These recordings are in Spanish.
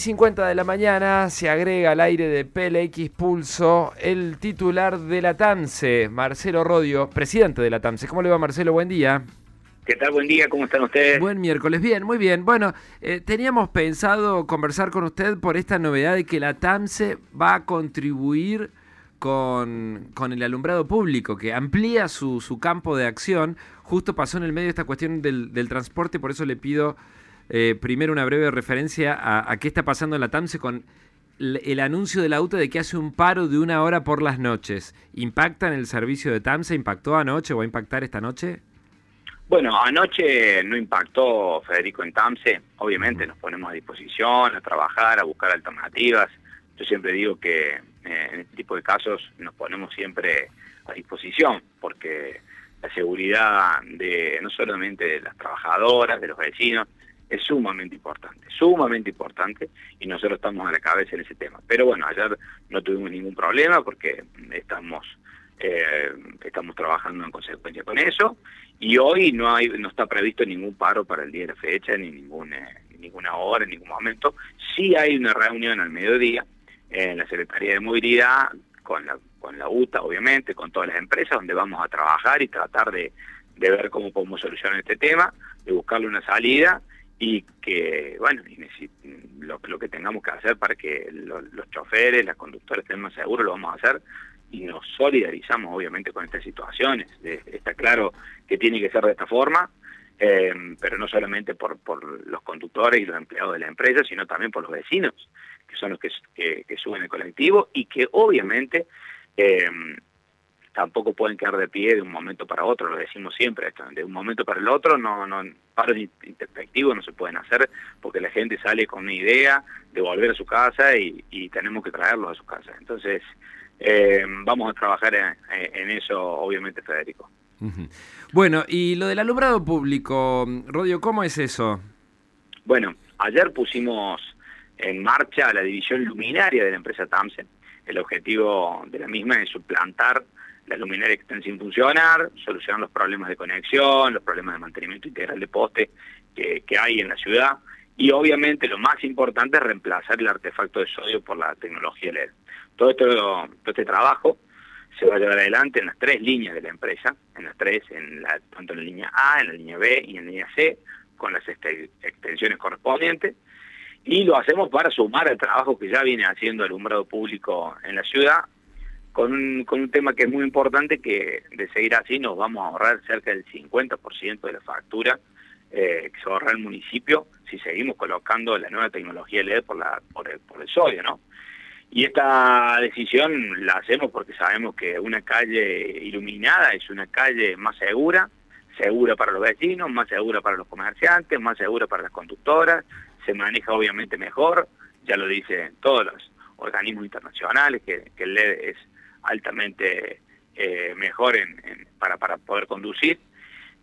50 de la mañana se agrega al aire de PLX Pulso el titular de la TAMSE, Marcelo Rodio, presidente de la TAMSE. ¿Cómo le va Marcelo? Buen día. ¿Qué tal? Buen día, ¿cómo están ustedes? Buen miércoles, bien, muy bien. Bueno, eh, teníamos pensado conversar con usted por esta novedad de que la TAMSE va a contribuir con, con el alumbrado público, que amplía su, su, campo de acción. Justo pasó en el medio esta cuestión del, del transporte, por eso le pido eh, primero una breve referencia a, a, qué está pasando en la TAMSE con el anuncio de la UTA de que hace un paro de una hora por las noches. ¿Impacta en el servicio de TAMSE? ¿Impactó anoche o va a impactar esta noche? Bueno, anoche no impactó Federico en TAMSE. Obviamente nos ponemos a disposición a trabajar, a buscar alternativas. Yo siempre digo que eh, en este tipo de casos nos ponemos siempre a disposición porque la seguridad de no solamente de las trabajadoras, de los vecinos, es sumamente importante, sumamente importante, y nosotros estamos a la cabeza en ese tema. Pero bueno, ayer no tuvimos ningún problema porque estamos eh, estamos trabajando en consecuencia con eso, y hoy no hay no está previsto ningún paro para el día de la fecha, ni ningún, eh, ninguna hora, en ningún momento. Sí hay una reunión al mediodía en la Secretaría de Movilidad, con la, con la UTA, obviamente, con todas las empresas, donde vamos a trabajar y tratar de, de ver cómo podemos solucionar este tema, de buscarle una salida, y que, bueno, lo, lo, que tengamos que hacer para que lo, los choferes, las conductores estén más seguros, lo vamos a hacer y nos solidarizamos obviamente con estas situaciones. está claro que tiene que ser de esta forma, eh, pero no solamente por, por los conductores y los empleados de la empresa, sino también por los vecinos, que son los que, que, que suben el colectivo y que obviamente eh, tampoco pueden quedar de pie de un momento para otro, lo decimos siempre, de un momento para el otro, no, no paros introspectivos no se pueden hacer porque la gente sale con una idea de volver a su casa y, y tenemos que traerlos a su casa. Entonces, eh, vamos a trabajar en, en, eso, obviamente, Federico. Bueno, y lo del alumbrado público, Rodio, ¿cómo es eso? Bueno, ayer pusimos en marcha la división luminaria de la empresa Tamsen. El objetivo de la misma es suplantar las luminarias que están sin funcionar, solucionar los problemas de conexión, los problemas de mantenimiento integral de poste que, que hay en la ciudad y obviamente lo más importante es reemplazar el artefacto de sodio por la tecnología LED. Todo, esto, todo este trabajo se va a llevar adelante en las tres líneas de la empresa, en las tres, en la, tanto en la línea A, en la línea B y en la línea C, con las extensiones correspondientes, y lo hacemos para sumar al trabajo que ya viene haciendo alumbrado público en la ciudad, con un, con un tema que es muy importante, que de seguir así nos vamos a ahorrar cerca del 50% de la factura eh, que se va a ahorrar el municipio si seguimos colocando la nueva tecnología LED por, la, por, el, por el sodio, ¿no? Y esta decisión la hacemos porque sabemos que una calle iluminada es una calle más segura, segura para los vecinos, más segura para los comerciantes, más segura para las conductoras, se maneja obviamente mejor, ya lo dicen todos los organismos internacionales, que el LED es altamente eh, mejor en, para, para poder conducir,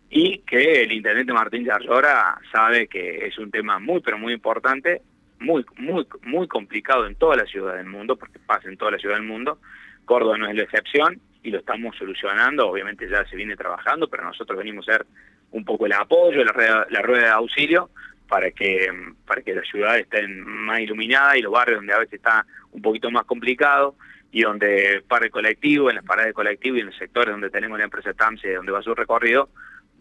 y que el intendente Martín Yarlora sabe que es un tema muy, pero muy importante, muy, muy, muy complicado en toda la ciudad del mundo, porque pasa en toda la ciudad del mundo. Córdoba no es la excepción y lo estamos solucionando, obviamente ya se viene trabajando, pero nosotros venimos a ser un poco el apoyo, la la rueda de auxilio para que, para que la ciudad esté más iluminada y los barrios donde a veces está un poquito más complicado y donde para el colectivo, en las paradas de colectivo y en los sectores donde tenemos la empresa TAMSE, donde va su recorrido,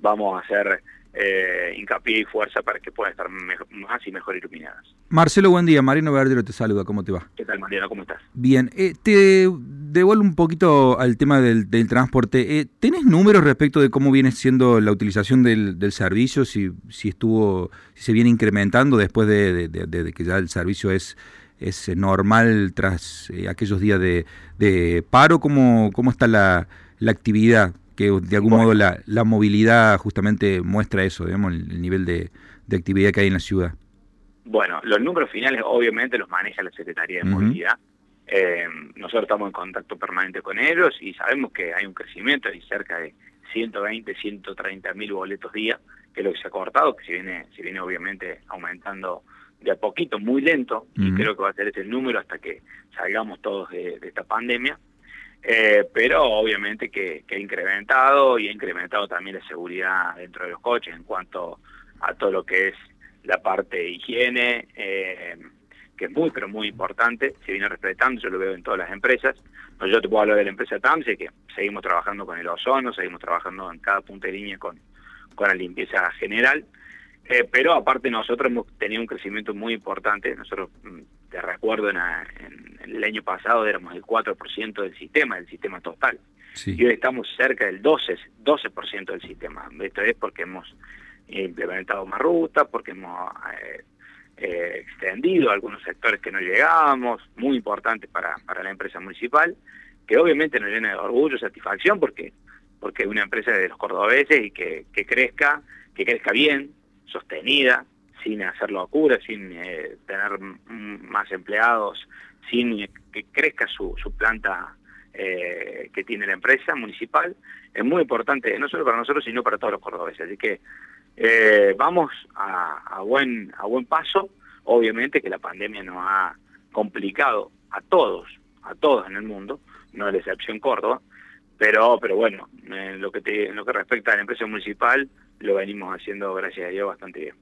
vamos a hacer eh, hincapié y fuerza para que puedan estar mejor, más y mejor iluminadas. Marcelo, buen día. Marino Verdero te saluda. ¿Cómo te va? ¿Qué tal, Mariano? ¿Cómo estás? Bien. Eh, te devuelvo un poquito al tema del, del transporte. Eh, ¿Tenés números respecto de cómo viene siendo la utilización del, del servicio? Si, si estuvo, si se viene incrementando después de, de, de, de que ya el servicio es es normal tras eh, aquellos días de, de paro. ¿Cómo, cómo está la, la actividad? que de algún bueno. modo la, la, movilidad justamente muestra eso, digamos, el, el nivel de, de, actividad que hay en la ciudad. Bueno, los números finales obviamente los maneja la Secretaría de uh -huh. Movilidad. Eh, nosotros estamos en contacto permanente con ellos y sabemos que hay un crecimiento de cerca de 120, 130 mil boletos día, que es lo que se ha cortado, que se viene, se viene obviamente aumentando de a poquito, muy lento, y creo que va a ser ese el número hasta que salgamos todos de, de esta pandemia. Eh, pero obviamente que, que, ha incrementado y ha incrementado también la seguridad dentro de los coches en cuanto a todo lo que es la parte de higiene, eh, que es muy, pero muy importante, se viene respetando, yo lo veo en todas las empresas. yo te puedo hablar de la empresa TAMSE, que seguimos trabajando con el ozono, seguimos trabajando en cada punto de línea con, con la limpieza general, eh, pero aparte nosotros hemos tenido un crecimiento muy importante, nosotros, mm, te recuerdo, en, el año pasado éramos el 4% del sistema, del sistema total, y hoy estamos cerca del 12%, 12 del sistema. Esto es porque hemos implementado más rutas, porque hemos... Eh, eh, extendido algunos sectores que no llegábamos, muy importante para, para la empresa municipal, que obviamente nos llena de orgullo, satisfacción, porque porque es una empresa de los cordobeses y que, que crezca, que crezca bien, sostenida, sin hacer locura, sin eh, tener más empleados, sin que crezca su, su planta eh, que tiene la empresa municipal, es muy importante, no solo para nosotros, sino para todos los cordobeses. Así que eh, vamos a, buen, a buen paso. Obviamente que la pandemia nos ha complicado a todos, a todos en el mundo, no es la excepción Córdoba, pero, pero bueno, en lo, que en lo que respecta a la empresa municipal, lo venimos haciendo, gracias a Dios, bastante bien.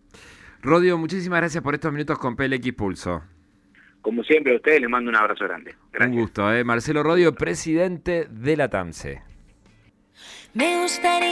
Rodio, muchísimas gracias por estos minutos con PLX Pulso. Como siempre, a ustedes les mando un abrazo grande. Un gusto, ¿eh? Marcelo Rodio, presidente de la TAMSE. Me gustaría